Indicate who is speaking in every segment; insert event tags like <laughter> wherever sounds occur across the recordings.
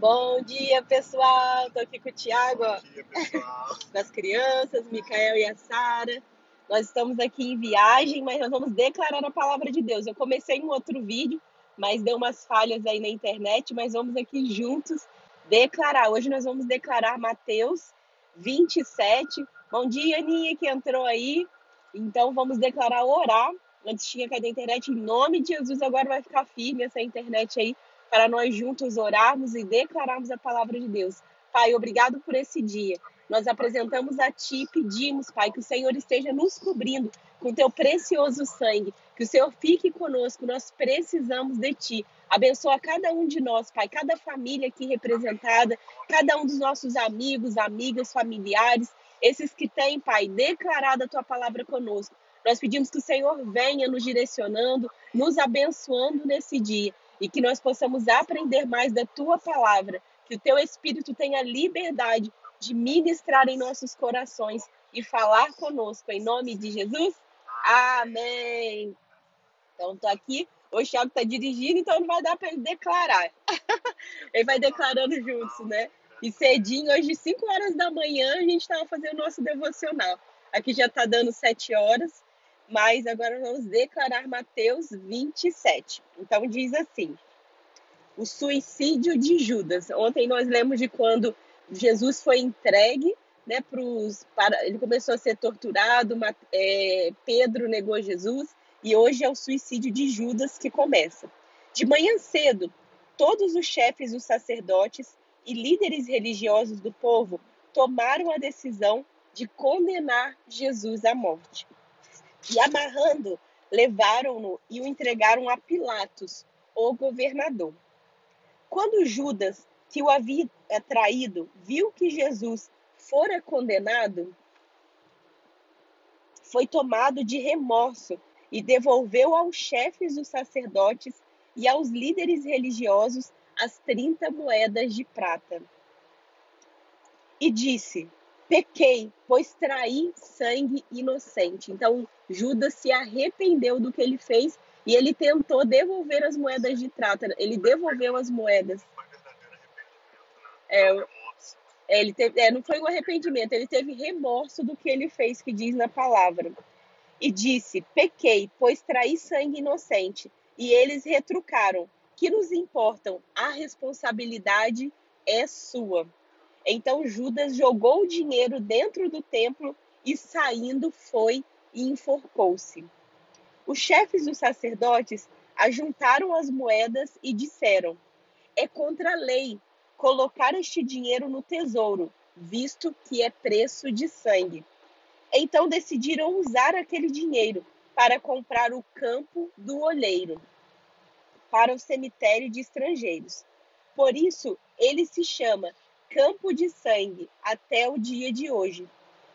Speaker 1: Bom dia, pessoal! Tô aqui com o
Speaker 2: pessoal. <laughs>
Speaker 1: das crianças, Micael e a Sara. Nós estamos aqui em viagem, mas nós vamos declarar a palavra de Deus. Eu comecei um outro vídeo, mas deu umas falhas aí na internet, mas vamos aqui juntos declarar. Hoje nós vamos declarar Mateus 27. Bom dia, Aninha, que entrou aí. Então vamos declarar orar. Antes tinha caído a internet, em nome de Jesus, agora vai ficar firme essa internet aí para nós juntos orarmos e declararmos a palavra de Deus. Pai, obrigado por esse dia. Nós apresentamos a Ti e pedimos, Pai, que o Senhor esteja nos cobrindo com Teu precioso sangue, que o Senhor fique conosco, nós precisamos de Ti. Abençoa cada um de nós, Pai, cada família aqui representada, cada um dos nossos amigos, amigas, familiares, esses que têm, Pai, declarado a Tua palavra conosco. Nós pedimos que o Senhor venha nos direcionando, nos abençoando nesse dia e que nós possamos aprender mais da tua palavra, que o teu espírito tenha liberdade de ministrar em nossos corações e falar conosco em nome de Jesus. Amém. Então tô aqui, o Thiago está dirigindo, então não vai dar para ele declarar. <laughs> ele vai declarando juntos, né? E cedinho, hoje, 5 horas da manhã, a gente estava fazendo o nosso devocional. Aqui já está dando 7 horas. Mas agora vamos declarar Mateus 27. Então diz assim: o suicídio de Judas. Ontem nós lemos de quando Jesus foi entregue, né, pros, para, ele começou a ser torturado, é, Pedro negou Jesus, e hoje é o suicídio de Judas que começa. De manhã cedo, todos os chefes dos sacerdotes e líderes religiosos do povo tomaram a decisão de condenar Jesus à morte. E amarrando, levaram-no e o entregaram a Pilatos, o governador. Quando Judas, que o havia traído, viu que Jesus fora condenado, foi tomado de remorso e devolveu aos chefes dos sacerdotes e aos líderes religiosos as 30 moedas de prata. E disse: Pequei, pois traí sangue inocente. Então, Judas se arrependeu do que ele fez e ele tentou devolver as moedas de prata. Ele devolveu as moedas. É, ele teve, é, não foi um arrependimento, ele teve remorso do que ele fez, que diz na palavra. E disse: Pequei, pois traí sangue inocente. E eles retrucaram: Que nos importam? A responsabilidade é sua. Então Judas jogou o dinheiro dentro do templo e saindo foi e enforcou-se. Os chefes dos sacerdotes ajuntaram as moedas e disseram: É contra a lei colocar este dinheiro no tesouro, visto que é preço de sangue. Então decidiram usar aquele dinheiro para comprar o campo do olheiro para o cemitério de estrangeiros. Por isso, ele se chama campo de sangue até o dia de hoje.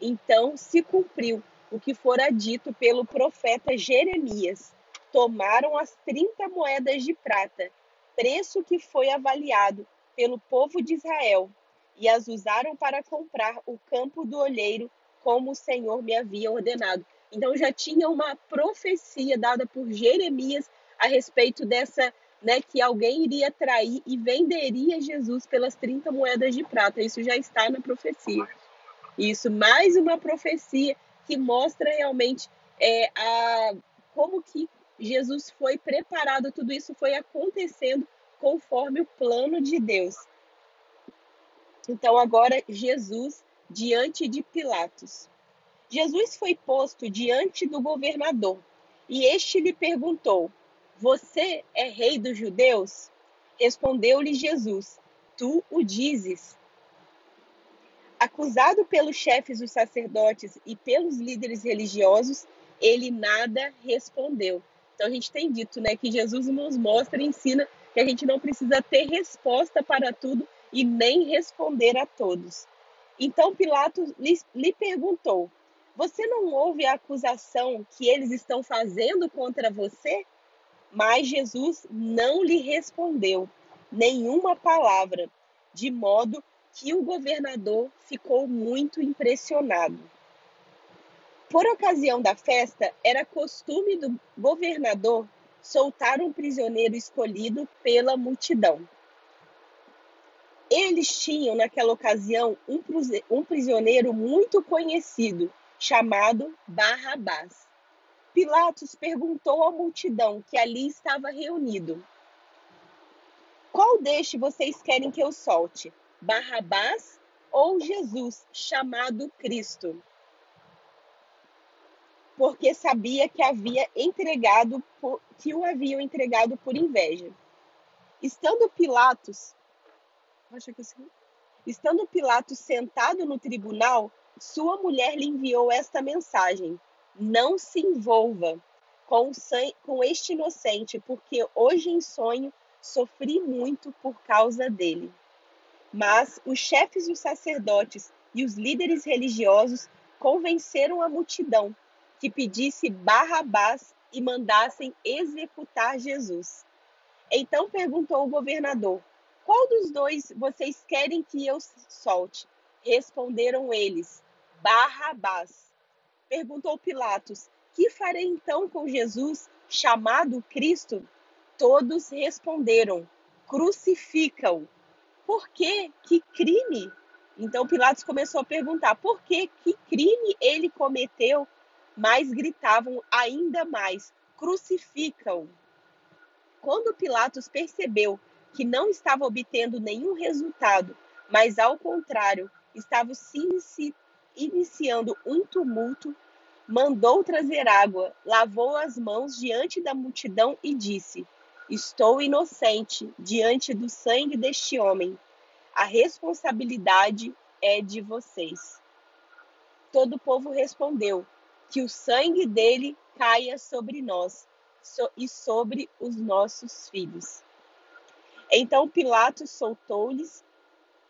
Speaker 1: Então se cumpriu o que fora dito pelo profeta Jeremias. Tomaram as 30 moedas de prata, preço que foi avaliado pelo povo de Israel, e as usaram para comprar o campo do olheiro, como o Senhor me havia ordenado. Então já tinha uma profecia dada por Jeremias a respeito dessa né, que alguém iria trair e venderia Jesus pelas 30 moedas de prata. Isso já está na profecia. Isso, mais uma profecia que mostra realmente é, a, como que Jesus foi preparado, tudo isso foi acontecendo conforme o plano de Deus. Então, agora, Jesus diante de Pilatos. Jesus foi posto diante do governador e este lhe perguntou: você é rei dos judeus? Respondeu-lhe Jesus: Tu o dizes. Acusado pelos chefes dos sacerdotes e pelos líderes religiosos, ele nada respondeu. Então a gente tem dito, né, que Jesus nos mostra e ensina que a gente não precisa ter resposta para tudo e nem responder a todos. Então Pilatos lhe, lhe perguntou: Você não ouve a acusação que eles estão fazendo contra você? Mas Jesus não lhe respondeu nenhuma palavra, de modo que o governador ficou muito impressionado. Por ocasião da festa, era costume do governador soltar um prisioneiro escolhido pela multidão. Eles tinham, naquela ocasião, um prisioneiro muito conhecido, chamado Barrabás. Pilatos perguntou à multidão que ali estava reunido: Qual deste vocês querem que eu solte? Barrabás ou Jesus, chamado Cristo? Porque sabia que havia entregado por, que o haviam entregado por inveja. Estando Pilatos. Estando Pilatos sentado no tribunal, sua mulher lhe enviou esta mensagem: Não se envolva com, com este inocente, porque hoje em sonho sofri muito por causa dele. Mas os chefes dos sacerdotes e os líderes religiosos convenceram a multidão que pedisse Barrabás e mandassem executar Jesus. Então perguntou o governador: Qual dos dois vocês querem que eu solte? Responderam eles: Barrabás. Perguntou Pilatos: Que farei então com Jesus, chamado Cristo? Todos responderam: Crucificam. Por quê? Que crime? Então Pilatos começou a perguntar: por quê? Que crime ele cometeu? Mas gritavam ainda mais: crucificam. Quando Pilatos percebeu que não estava obtendo nenhum resultado, mas ao contrário, estava se iniciando um tumulto, mandou trazer água, lavou as mãos diante da multidão e disse: Estou inocente diante do sangue deste homem. A responsabilidade é de vocês. Todo o povo respondeu: Que o sangue dele caia sobre nós e sobre os nossos filhos. Então Pilatos soltou-lhes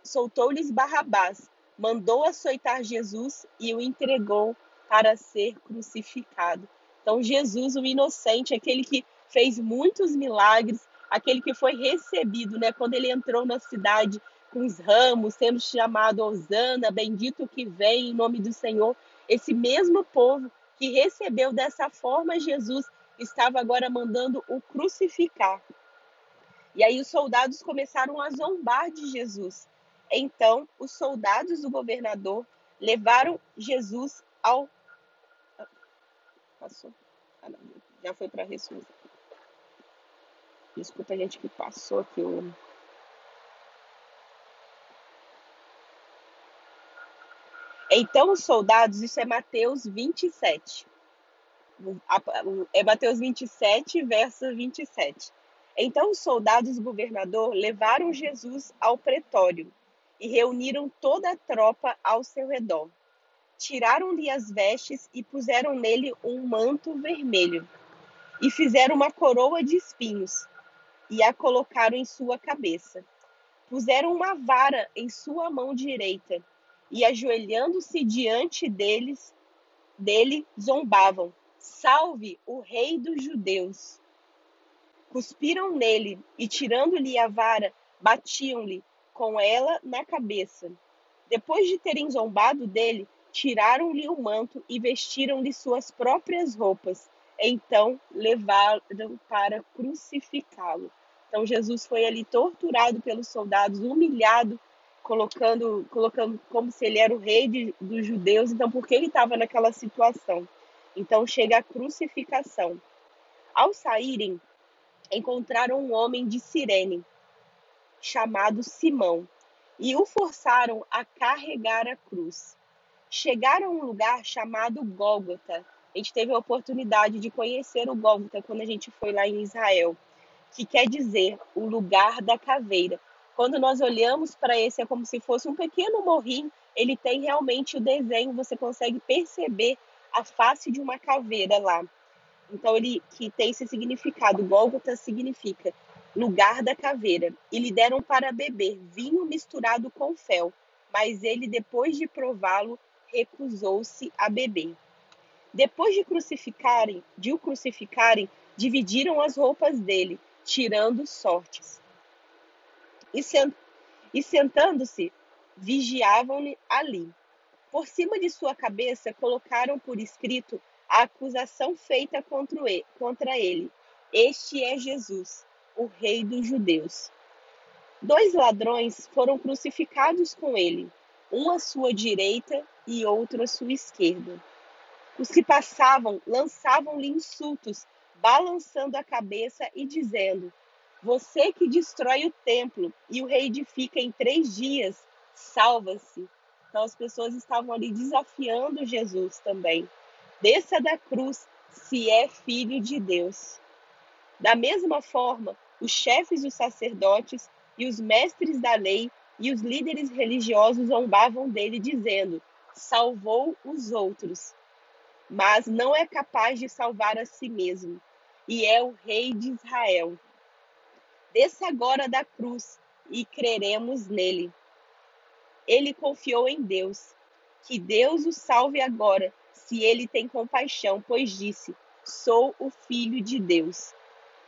Speaker 1: soltou-lhes Barrabás, mandou açoitar Jesus e o entregou para ser crucificado. Então, Jesus, o inocente, aquele que fez muitos milagres, aquele que foi recebido, né, quando ele entrou na cidade com os ramos, sendo chamado Osana, bendito que vem em nome do Senhor. Esse mesmo povo que recebeu dessa forma Jesus estava agora mandando o crucificar. E aí os soldados começaram a zombar de Jesus. Então, os soldados do governador levaram Jesus ao. Passou? Ah, não. Já foi para ressurreição. Desculpa gente que passou aqui o. Então os soldados, isso é Mateus 27. É Mateus 27, verso 27. Então os soldados do governador levaram Jesus ao pretório e reuniram toda a tropa ao seu redor. Tiraram-lhe as vestes e puseram nele um manto vermelho. E fizeram uma coroa de espinhos e a colocaram em sua cabeça. Puseram uma vara em sua mão direita e, ajoelhando-se diante deles, dele, zombavam: Salve o Rei dos Judeus! Cuspiram nele e, tirando-lhe a vara, batiam-lhe com ela na cabeça. Depois de terem zombado dele, tiraram-lhe o manto e vestiram-lhe suas próprias roupas. Então levaram para crucificá-lo. Então Jesus foi ali torturado pelos soldados, humilhado, colocando, colocando como se ele era o rei de, dos judeus. Então por que ele estava naquela situação? Então chega a crucificação. Ao saírem, encontraram um homem de Cirene, chamado Simão, e o forçaram a carregar a cruz. Chegaram a um lugar chamado Gólgota. A gente teve a oportunidade de conhecer o Gólgota quando a gente foi lá em Israel, que quer dizer o lugar da caveira. Quando nós olhamos para esse, é como se fosse um pequeno morrinho, ele tem realmente o desenho, você consegue perceber a face de uma caveira lá. Então, ele que tem esse significado. Gólgota significa lugar da caveira, e lhe deram para beber vinho misturado com fel, mas ele, depois de prová-lo, recusou-se a beber. Depois de crucificarem, de o crucificarem, dividiram as roupas dele, tirando sortes. E, sent, sentando-se, vigiavam-lhe ali. Por cima de sua cabeça colocaram por escrito a acusação feita contra ele. Este é Jesus, o rei dos judeus. Dois ladrões foram crucificados com ele, um à sua direita e outro à sua esquerda. Os que passavam lançavam-lhe insultos, balançando a cabeça e dizendo: Você que destrói o templo e o reedifica em três dias, salva-se. Então as pessoas estavam ali desafiando Jesus também. Desça da cruz se é filho de Deus. Da mesma forma, os chefes dos sacerdotes e os mestres da lei e os líderes religiosos zombavam dele, dizendo: Salvou os outros, mas não é capaz de salvar a si mesmo, e é o rei de Israel. Desça agora da cruz e creremos nele. Ele confiou em Deus. Que Deus o salve agora, se ele tem compaixão, pois disse: Sou o filho de Deus.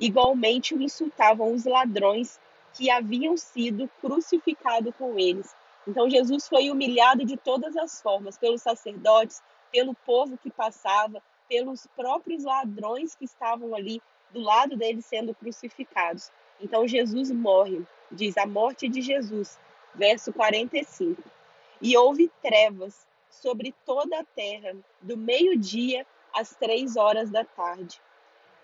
Speaker 1: Igualmente o insultavam os ladrões que haviam sido crucificados com eles. Então Jesus foi humilhado de todas as formas, pelos sacerdotes, pelo povo que passava, pelos próprios ladrões que estavam ali do lado dele sendo crucificados. Então Jesus morre, diz a morte de Jesus, verso 45. E houve trevas sobre toda a terra, do meio-dia às três horas da tarde.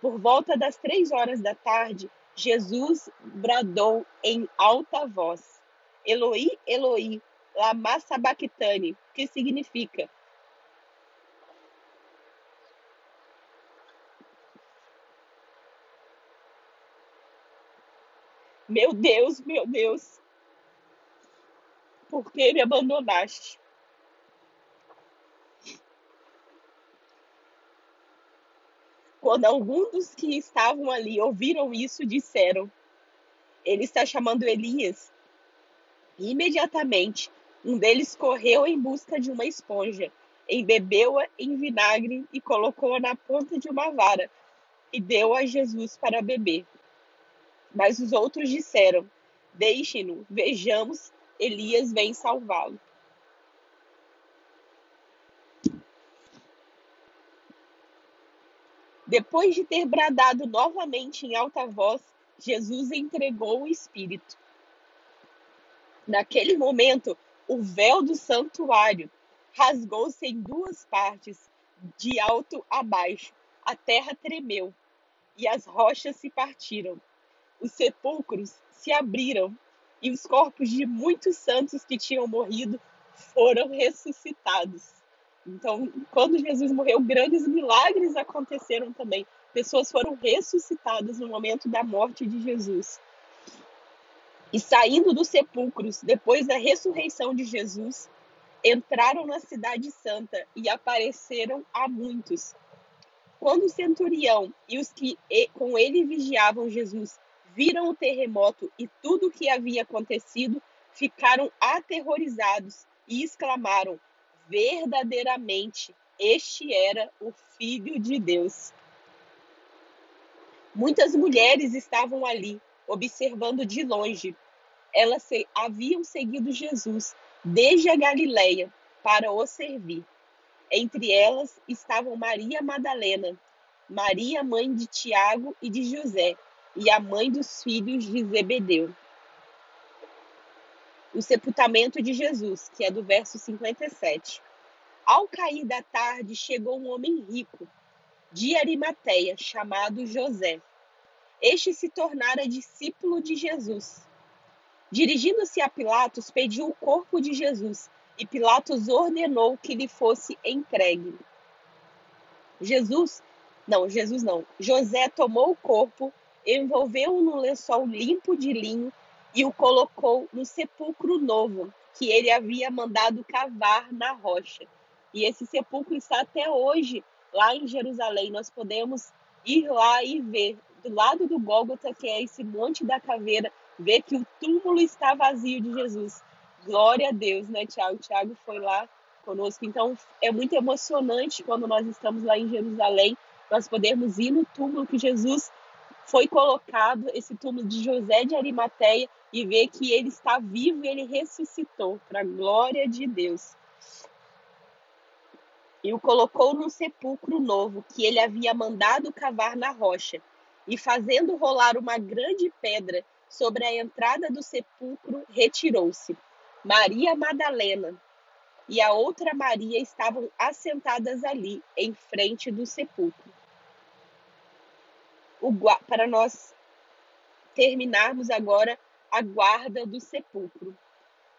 Speaker 1: Por volta das três horas da tarde, Jesus bradou em alta voz: Eloi, Eloi, lama sabachthani, que significa Meu Deus, meu Deus, por que me abandonaste? Quando alguns dos que estavam ali ouviram isso, disseram: Ele está chamando Elias. E imediatamente, um deles correu em busca de uma esponja, embebeu-a em vinagre e colocou-a na ponta de uma vara e deu a Jesus para beber. Mas os outros disseram: Deixe-no, vejamos, Elias vem salvá-lo. Depois de ter bradado novamente em alta voz, Jesus entregou o Espírito. Naquele momento, o véu do santuário rasgou-se em duas partes, de alto a baixo. A terra tremeu e as rochas se partiram. Os sepulcros se abriram e os corpos de muitos santos que tinham morrido foram ressuscitados. Então, quando Jesus morreu, grandes milagres aconteceram também. Pessoas foram ressuscitadas no momento da morte de Jesus. E saindo dos sepulcros, depois da ressurreição de Jesus, entraram na Cidade Santa e apareceram a muitos. Quando o centurião e os que com ele vigiavam Jesus viram o terremoto e tudo o que havia acontecido, ficaram aterrorizados e exclamaram: verdadeiramente este era o Filho de Deus. Muitas mulheres estavam ali, observando de longe. Elas haviam seguido Jesus desde a Galileia para o servir. Entre elas estavam Maria Madalena, Maria, mãe de Tiago e de José, e a mãe dos filhos de Zebedeu. O sepultamento de Jesus, que é do verso 57. Ao cair da tarde, chegou um homem rico, de Arimateia, chamado José. Este se tornara discípulo de Jesus. Dirigindo-se a Pilatos, pediu o corpo de Jesus, e Pilatos ordenou que lhe fosse entregue. Jesus, não, Jesus não. José tomou o corpo, envolveu-o num lençol limpo de linho e o colocou no sepulcro novo que ele havia mandado cavar na rocha. E esse sepulcro está até hoje lá em Jerusalém. Nós podemos ir lá e ver, do lado do Gólgota, que é esse monte da caveira, ver que o túmulo está vazio de Jesus. Glória a Deus, né, Tiago? Tiago foi lá conosco. Então, é muito emocionante quando nós estamos lá em Jerusalém, nós podemos ir no túmulo que Jesus foi colocado, esse túmulo de José de Arimateia, e ver que ele está vivo e ele ressuscitou, para a glória de Deus e o colocou num sepulcro novo que ele havia mandado cavar na rocha, e fazendo rolar uma grande pedra, sobre a entrada do sepulcro, retirou-se. Maria Madalena e a outra Maria estavam assentadas ali, em frente do sepulcro. O, para nós terminarmos agora a guarda do sepulcro.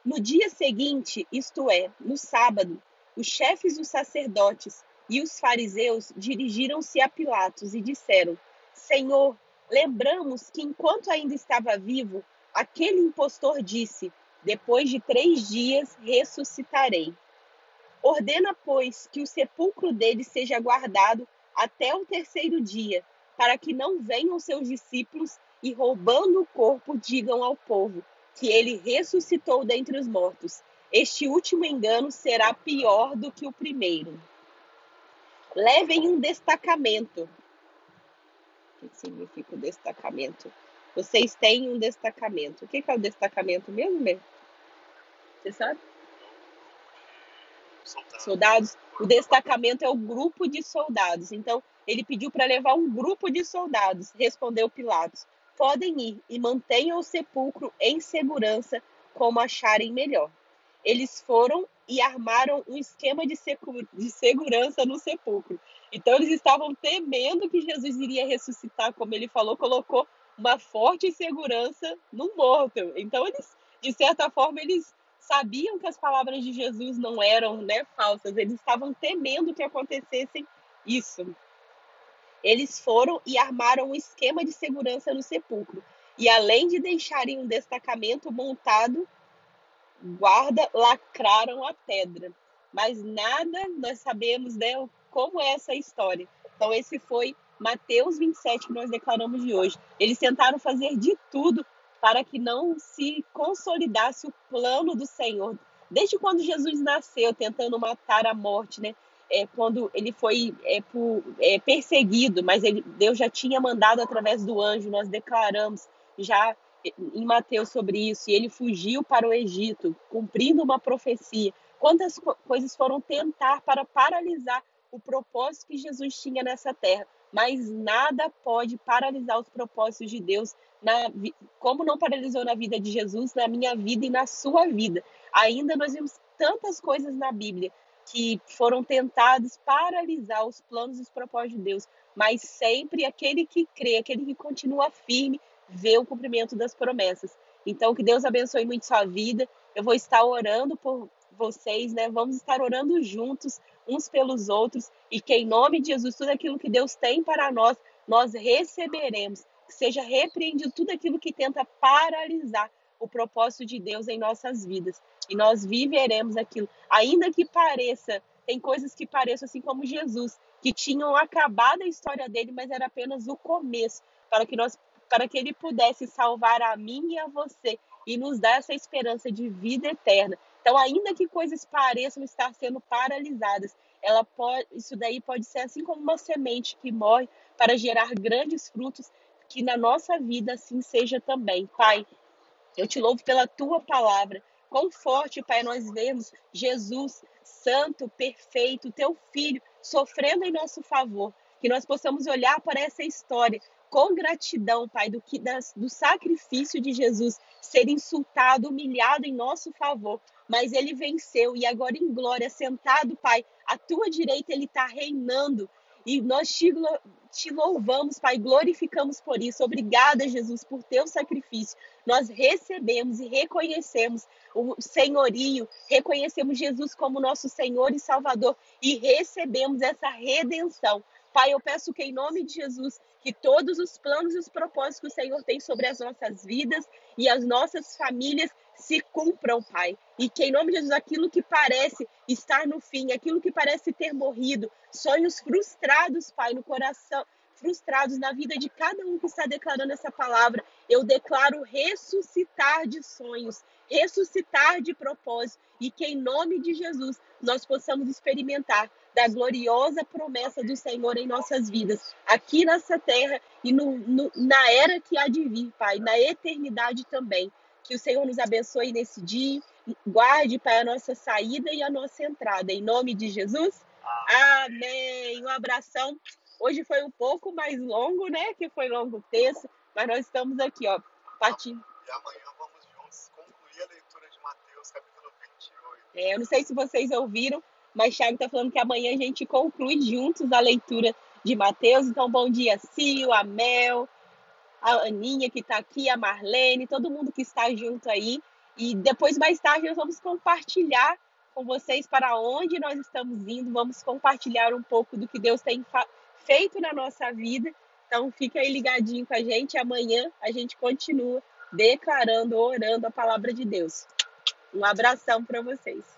Speaker 1: No dia seguinte, isto é, no sábado, os chefes dos sacerdotes e os fariseus dirigiram-se a Pilatos e disseram: Senhor, lembramos que enquanto ainda estava vivo, aquele impostor disse: Depois de três dias ressuscitarei. Ordena, pois, que o sepulcro dele seja guardado até o terceiro dia, para que não venham seus discípulos e, roubando o corpo, digam ao povo que ele ressuscitou dentre os mortos. Este último engano será pior do que o primeiro. Levem um destacamento. O que significa o destacamento? Vocês têm um destacamento. O que é o destacamento mesmo, mesmo? Você sabe? Soldados. O destacamento é o grupo de soldados. Então, ele pediu para levar um grupo de soldados. Respondeu Pilatos: Podem ir e mantenham o sepulcro em segurança como acharem melhor. Eles foram e armaram um esquema de, de segurança no sepulcro. Então, eles estavam temendo que Jesus iria ressuscitar, como ele falou, colocou uma forte segurança no morto. Então, eles, de certa forma, eles sabiam que as palavras de Jesus não eram né, falsas, eles estavam temendo que acontecesse isso. Eles foram e armaram um esquema de segurança no sepulcro. E além de deixarem um destacamento montado, guarda lacraram a pedra. Mas nada nós sabemos né, como é essa história. Então, esse foi Mateus 27 que nós declaramos de hoje. Eles tentaram fazer de tudo para que não se consolidasse o plano do Senhor. Desde quando Jesus nasceu, tentando matar a morte, né? É, quando ele foi é, por, é, perseguido, mas ele, Deus já tinha mandado através do anjo, nós declaramos já em Mateus sobre isso, e ele fugiu para o Egito, cumprindo uma profecia. Quantas co coisas foram tentar para paralisar o propósito que Jesus tinha nessa terra, mas nada pode paralisar os propósitos de Deus na, como não paralisou na vida de Jesus, na minha vida e na sua vida. Ainda nós vimos tantas coisas na Bíblia que foram tentados paralisar os planos e os propósitos de Deus, mas sempre aquele que crê, aquele que continua firme, vê o cumprimento das promessas. Então, que Deus abençoe muito sua vida. Eu vou estar orando por vocês, né? Vamos estar orando juntos, uns pelos outros, e que em nome de Jesus, tudo aquilo que Deus tem para nós, nós receberemos que seja repreendido tudo aquilo que tenta paralisar o propósito de Deus em nossas vidas. E nós viveremos aquilo. Ainda que pareça, tem coisas que pareçam assim como Jesus, que tinham acabado a história dele, mas era apenas o começo, para que nós para que ele pudesse salvar a mim e a você e nos dar essa esperança de vida eterna. Então, ainda que coisas pareçam estar sendo paralisadas, ela pode, isso daí pode ser assim como uma semente que morre para gerar grandes frutos que na nossa vida assim seja também. Pai, eu te louvo pela tua palavra. Quão forte, Pai, nós vemos Jesus, santo, perfeito, teu filho, sofrendo em nosso favor. Que nós possamos olhar para essa história com gratidão, Pai, do, que, das, do sacrifício de Jesus ser insultado, humilhado em nosso favor. Mas ele venceu e agora em glória, sentado, Pai, à tua direita ele está reinando. E nós te, te louvamos, Pai, glorificamos por isso. Obrigada, Jesus, por teu sacrifício. Nós recebemos e reconhecemos o senhorio, reconhecemos Jesus como nosso Senhor e Salvador e recebemos essa redenção. Pai, eu peço que em nome de Jesus, que todos os planos e os propósitos que o Senhor tem sobre as nossas vidas e as nossas famílias se cumpram, Pai. E que em nome de Jesus, aquilo que parece estar no fim, aquilo que parece ter morrido, sonhos frustrados, Pai, no coração, frustrados na vida de cada um que está declarando essa palavra, eu declaro ressuscitar de sonhos, ressuscitar de propósito, e que em nome de Jesus nós possamos experimentar da gloriosa promessa do Senhor em nossas vidas, aqui nessa terra e no, no, na era que há de vir, Pai, na eternidade também. Que o Senhor nos abençoe nesse dia, guarde, Pai, a nossa saída e a nossa entrada. Em nome de Jesus. Amém. Um abração. Hoje foi um pouco mais longo, né? Que foi longo o texto, mas nós estamos aqui, ó, Parti...
Speaker 2: E amanhã vamos juntos concluir a leitura de Mateus, capítulo 28.
Speaker 1: É, eu não sei se vocês ouviram, mas Thiago está falando que amanhã a gente conclui juntos a leitura de Mateus. Então, bom dia, Cio, a Mel, a Aninha que está aqui, a Marlene, todo mundo que está junto aí. E depois, mais tarde, nós vamos compartilhar com vocês para onde nós estamos indo, vamos compartilhar um pouco do que Deus tem feito na nossa vida. Então, fica aí ligadinho com a gente. Amanhã a gente continua declarando, orando a palavra de Deus. Um abração para vocês.